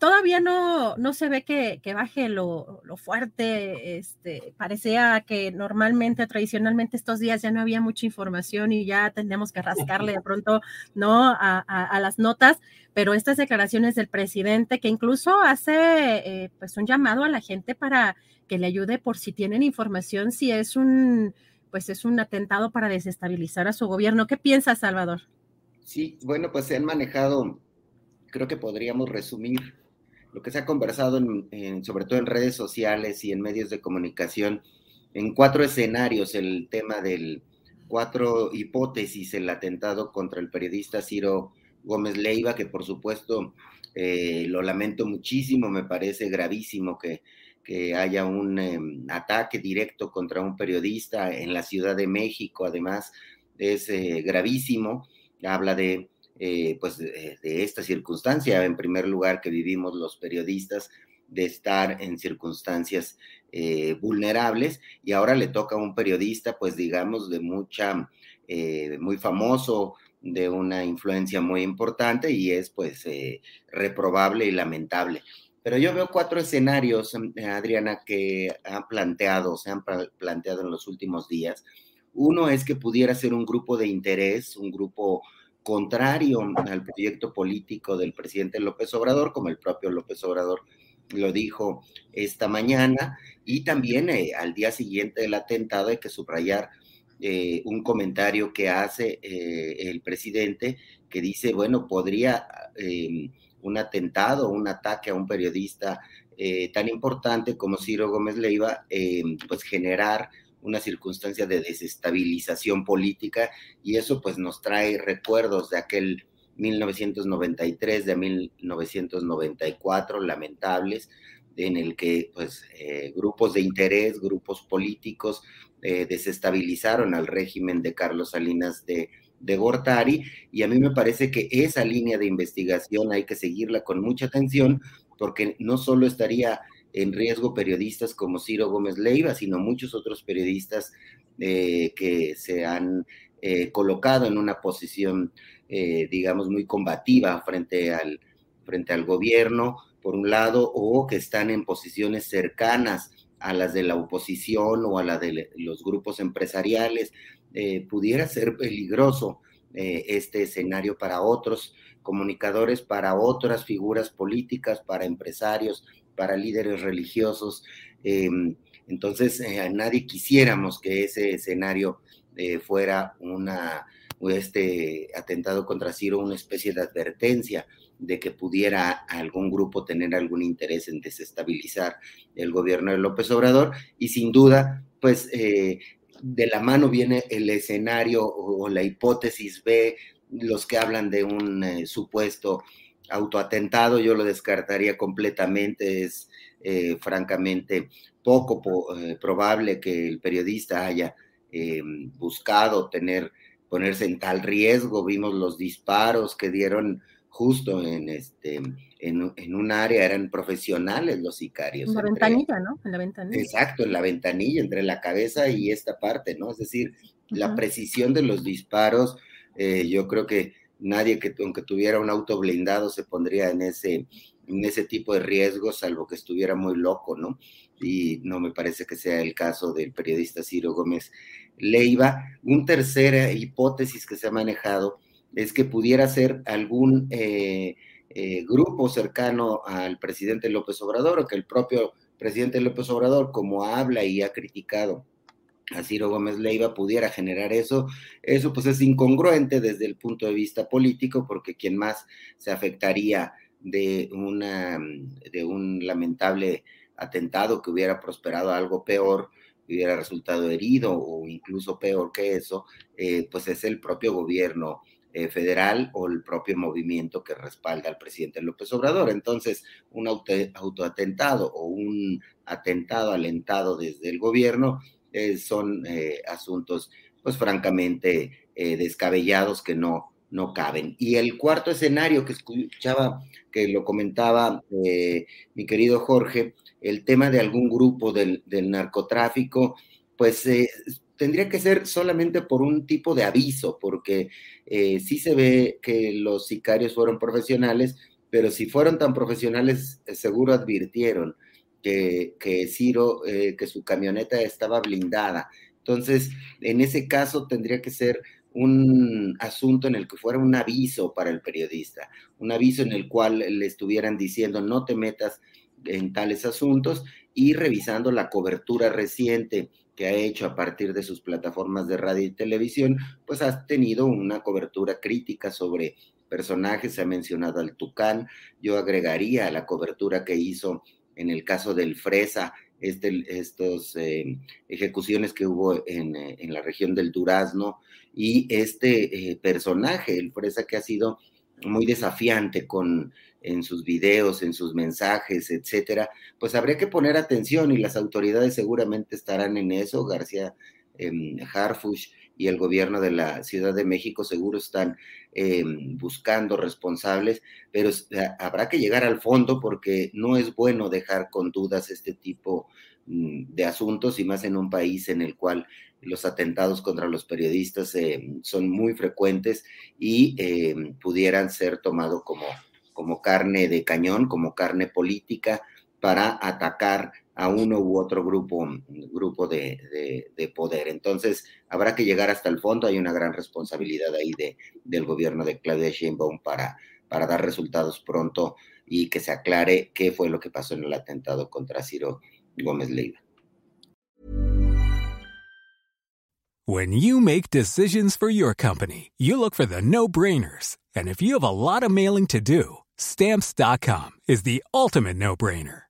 Todavía no, no se ve que, que baje lo, lo, fuerte. Este, parecía que normalmente, tradicionalmente, estos días ya no había mucha información y ya tendríamos que rascarle de pronto, ¿no? A, a, a las notas, pero estas declaraciones del presidente que incluso hace eh, pues un llamado a la gente para que le ayude por si tienen información, si es un, pues es un atentado para desestabilizar a su gobierno. ¿Qué piensas, Salvador? Sí, bueno, pues se han manejado, creo que podríamos resumir lo que se ha conversado, en, sobre todo en redes sociales y en medios de comunicación, en cuatro escenarios, el tema del cuatro hipótesis, el atentado contra el periodista Ciro Gómez Leiva, que por supuesto eh, lo lamento muchísimo, me parece gravísimo que, que haya un eh, ataque directo contra un periodista en la Ciudad de México, además es eh, gravísimo, habla de eh, pues de, esta circunstancia, en primer lugar, que vivimos los periodistas, de estar en circunstancias eh, vulnerables, y ahora le toca a un periodista, pues digamos, de mucha, eh, muy famoso, de una influencia muy importante, y es pues reprobable y lamentable. Pero yo veo cuatro escenarios, Adriana, que han planteado, se han planteado en los últimos días. Uno es que pudiera ser un grupo de interés, un grupo contrario al proyecto político del presidente López Obrador, como el propio López Obrador lo dijo esta mañana, y también eh, al día siguiente del atentado hay que subrayar eh, un comentario que hace eh, el presidente que dice, bueno, podría eh, un atentado, un ataque a un periodista tan importante como Ciro Gómez Leiva, pues generar una circunstancia de desestabilización política y eso pues nos trae recuerdos de aquel 1993, de 1994, lamentables, en el que pues eh, grupos de interés, grupos políticos eh, desestabilizaron al régimen de Carlos Salinas de, de Gortari y a mí me parece que esa línea de investigación hay que seguirla con mucha atención porque no solo estaría en riesgo periodistas como Ciro Gómez Leiva, sino muchos otros periodistas eh, que se han eh, colocado en una posición, eh, digamos, muy combativa frente al, frente al gobierno, por un lado, o que están en posiciones cercanas a las de la oposición o a la de los grupos empresariales. pudiera ser peligroso este escenario para otros comunicadores, para otras figuras políticas, para empresarios, para líderes religiosos. Eh, entonces, eh, nadie quisiéramos que ese escenario eh, fuera una, este atentado contra Ciro una especie de advertencia de que pudiera algún grupo tener algún interés en desestabilizar el gobierno de López Obrador. Y sin duda, pues eh, de la mano viene el escenario o, la hipótesis B, los que hablan de un supuesto autoatentado, yo lo descartaría completamente, es eh, francamente poco po eh, probable que el periodista haya eh, buscado tener, ponerse en tal riesgo, vimos los disparos que dieron justo en este en, en, un área, eran profesionales los sicarios. En la entre, ventanilla, ¿no? En la ventanilla. Exacto, en la ventanilla, entre la cabeza y esta parte, ¿no? Es decir, uh -huh. la precisión de los disparos, yo creo que nadie que aunque tuviera un auto blindado se pondría en ese ese tipo de riesgos, salvo que estuviera muy loco, ¿no? Y no me parece que sea el caso del periodista Ciro Gómez Leiva. Un tercera hipótesis que se ha manejado es que pudiera ser algún eh, eh, grupo cercano al presidente López Obrador o que el propio presidente López Obrador, como habla y ha criticado a Ciro Gómez Leiva pudiera generar eso, eso pues es incongruente desde el punto de vista político, porque quien más se afectaría de, una, un lamentable atentado que hubiera prosperado algo peor, hubiera resultado herido o incluso peor que eso, eh, pues es el propio gobierno eh, federal o el propio movimiento que respalda al presidente López Obrador. Entonces, un autoatentado o un atentado alentado desde el gobierno eh, son asuntos, pues francamente, descabellados que no, no caben. Y el cuarto escenario que escuchaba, que lo comentaba eh, mi querido Jorge, el tema de algún grupo del, narcotráfico, pues eh, tendría que ser solamente por un tipo de aviso, porque eh, sí se ve que los sicarios fueron profesionales, pero si fueron tan profesionales, seguro advirtieron que, Ciro, que su camioneta estaba blindada. Entonces, en ese caso tendría que ser un asunto en el que fuera un aviso para el periodista, un aviso en el cual le estuvieran diciendo no te metas en tales asuntos y revisando la cobertura reciente que ha hecho a partir de sus plataformas de radio y televisión, pues ha tenido una cobertura crítica sobre personajes, se ha mencionado al Tucán, yo agregaría la cobertura que hizo en el caso del Fresa, este, estos eh, ejecuciones que hubo en, eh, en, la región del Durazno, y este eh, personaje, el Fresa, que ha sido muy desafiante con en sus videos, en sus mensajes, etcétera, pues habría que poner atención y las autoridades seguramente estarán en eso. García eh, Harfush y el gobierno de la Ciudad de México seguro están em, buscando responsables, pero habrá que llegar al fondo porque no es bueno dejar con dudas este tipo mm, de asuntos y más en un país en el cual los atentados contra los periodistas eh, son muy frecuentes y eh, pudieran ser tomados como, como carne de cañón, como carne política para atacar a uno u otro grupo, grupo de, poder. Entonces, habrá que llegar hasta el fondo. Hay una gran responsabilidad ahí de, del gobierno de Claudia Sheinbaum para, para dar resultados pronto y que se aclare qué fue lo que pasó en el atentado contra Ciro Gómez Leiva. When you make decisions for your company, you look for the no-brainers. And if you have a lot of mailing to do, stamps.com is the ultimate no-brainer.